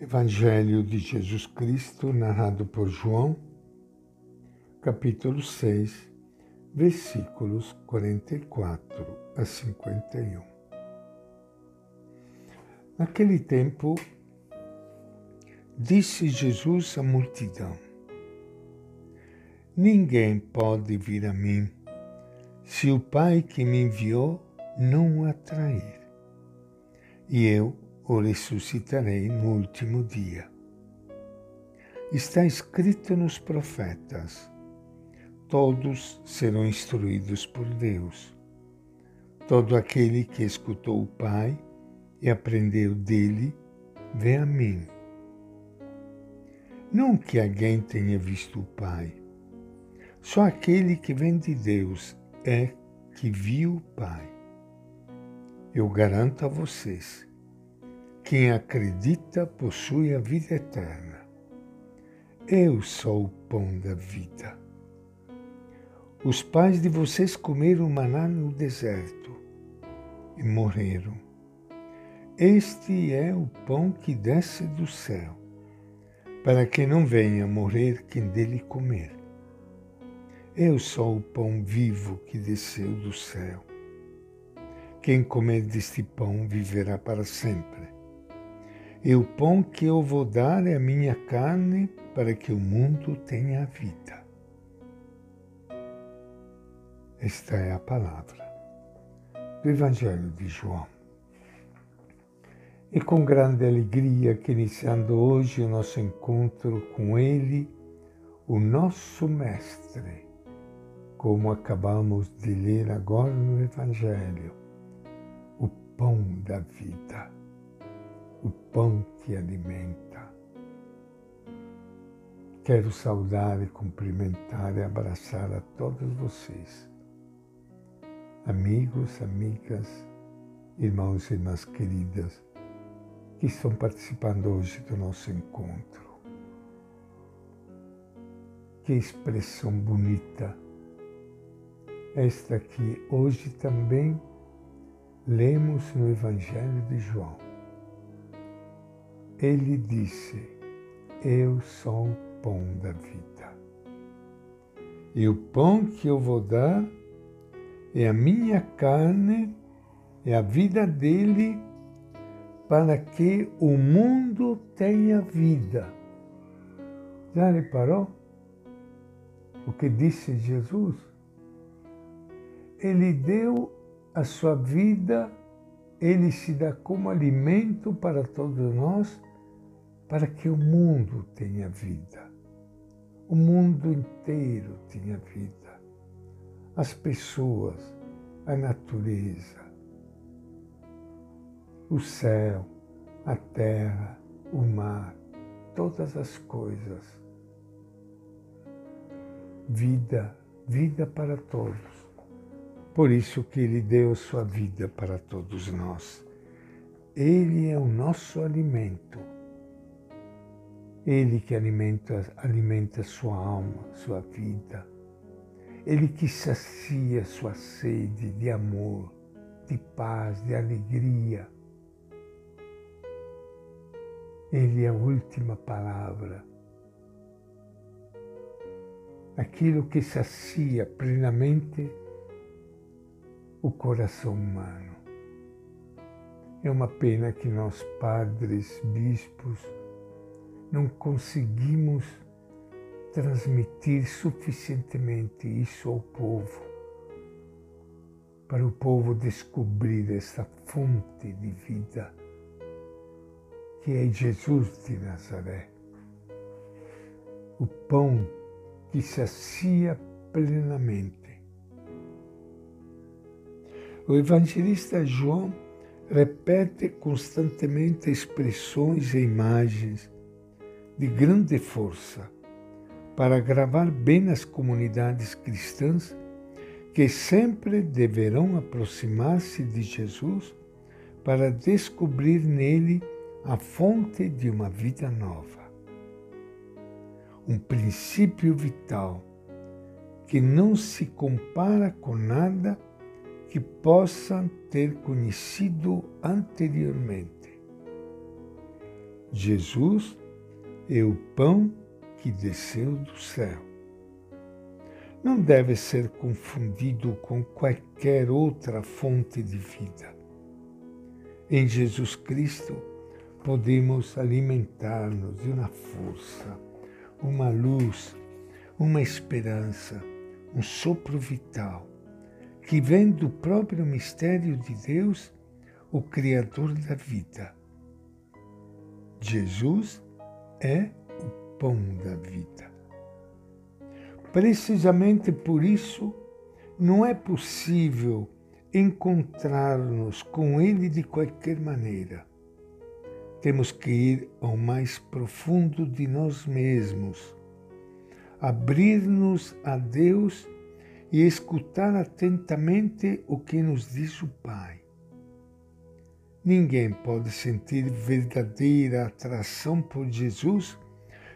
Evangelho de Jesus Cristo, narrado por João, capítulo 6, versículos 44 a 51. Naquele tempo, disse Jesus à multidão: Ninguém pode vir a mim se o Pai que me enviou não o atrair. E eu o ressuscitarei no último dia. Está escrito nos profetas: todos serão instruídos por Deus. Todo aquele que escutou o Pai e aprendeu dele, vem a mim. Não que alguém tenha visto o Pai, só aquele que vem de Deus é que viu o Pai. Eu garanto a vocês quem acredita possui a vida eterna. Eu sou o pão da vida. Os pais de vocês comeram maná no deserto e morreram. Este é o pão que desce do céu, para que não venha morrer quem dele comer. Eu sou o pão vivo que desceu do céu. Quem comer deste pão viverá para sempre. E o pão que eu vou dar é a minha carne para que o mundo tenha vida. Esta é a palavra do Evangelho de João. E com grande alegria que iniciando hoje o nosso encontro com Ele, o nosso Mestre, como acabamos de ler agora no Evangelho, o pão da vida pão que alimenta. Quero saudar e cumprimentar e abraçar a todos vocês, amigos, amigas, irmãos e irmãs queridas, que estão participando hoje do nosso encontro. Que expressão bonita esta que hoje também lemos no Evangelho de João ele disse: Eu sou o pão da vida. E o pão que eu vou dar é a minha carne, é a vida dele, para que o mundo tenha vida. Já reparou o que disse Jesus? Ele deu a sua vida, ele se dá como alimento para todos nós para que o mundo tenha vida. O mundo inteiro tenha vida. As pessoas, a natureza, o céu, a terra, o mar, todas as coisas. Vida, vida para todos. Por isso que Ele deu sua vida para todos nós. Ele é o nosso alimento ele que alimenta, alimenta sua alma, sua vida. Ele que sacia sua sede de amor, de paz, de alegria. Ele é a última palavra. Aquilo que sacia plenamente o coração humano. É uma pena que nós, padres, bispos, não conseguimos transmitir suficientemente isso ao povo, para o povo descobrir essa fonte de vida que é Jesus de Nazaré, o pão que sacia plenamente. O evangelista João repete constantemente expressões e imagens de grande força para gravar bem nas comunidades cristãs que sempre deverão aproximar-se de Jesus para descobrir nele a fonte de uma vida nova. Um princípio vital que não se compara com nada que possam ter conhecido anteriormente Jesus é o pão que desceu do céu. Não deve ser confundido com qualquer outra fonte de vida. Em Jesus Cristo, podemos alimentar-nos de uma força, uma luz, uma esperança, um sopro vital, que vem do próprio mistério de Deus, o Criador da vida. Jesus é o pão da vida. Precisamente por isso, não é possível encontrar-nos com Ele de qualquer maneira. Temos que ir ao mais profundo de nós mesmos, abrir-nos a Deus e escutar atentamente o que nos diz o Pai. Ninguém pode sentir verdadeira atração por Jesus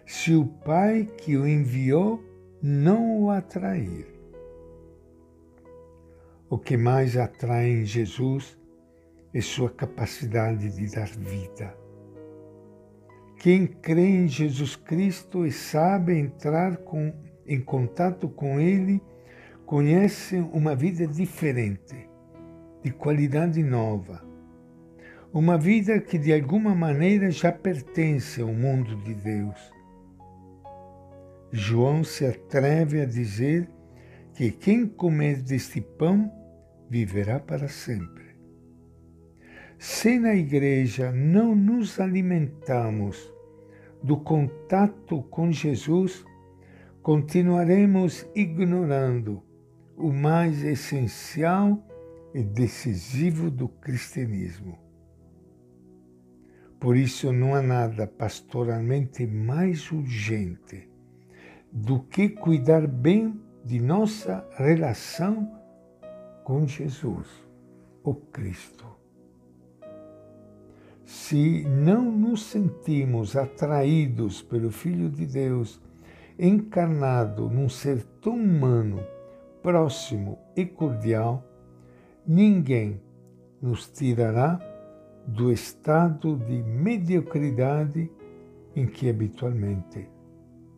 se o Pai que o enviou não o atrair. O que mais atrai em Jesus é sua capacidade de dar vida. Quem crê em Jesus Cristo e sabe entrar com, em contato com Ele, conhece uma vida diferente, de qualidade nova. Uma vida que de alguma maneira já pertence ao mundo de Deus. João se atreve a dizer que quem comer deste pão viverá para sempre. Se na igreja não nos alimentamos do contato com Jesus, continuaremos ignorando o mais essencial e decisivo do cristianismo. Por isso, não há nada pastoralmente mais urgente do que cuidar bem de nossa relação com Jesus, o Cristo. Se não nos sentimos atraídos pelo Filho de Deus, encarnado num ser tão humano, próximo e cordial, ninguém nos tirará do estado de mediocridade em que habitualmente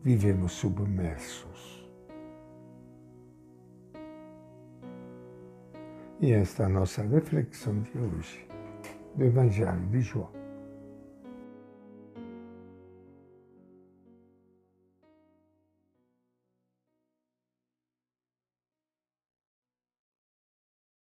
vivemos submersos. E esta é a nossa reflexão de hoje do Evangelho de João.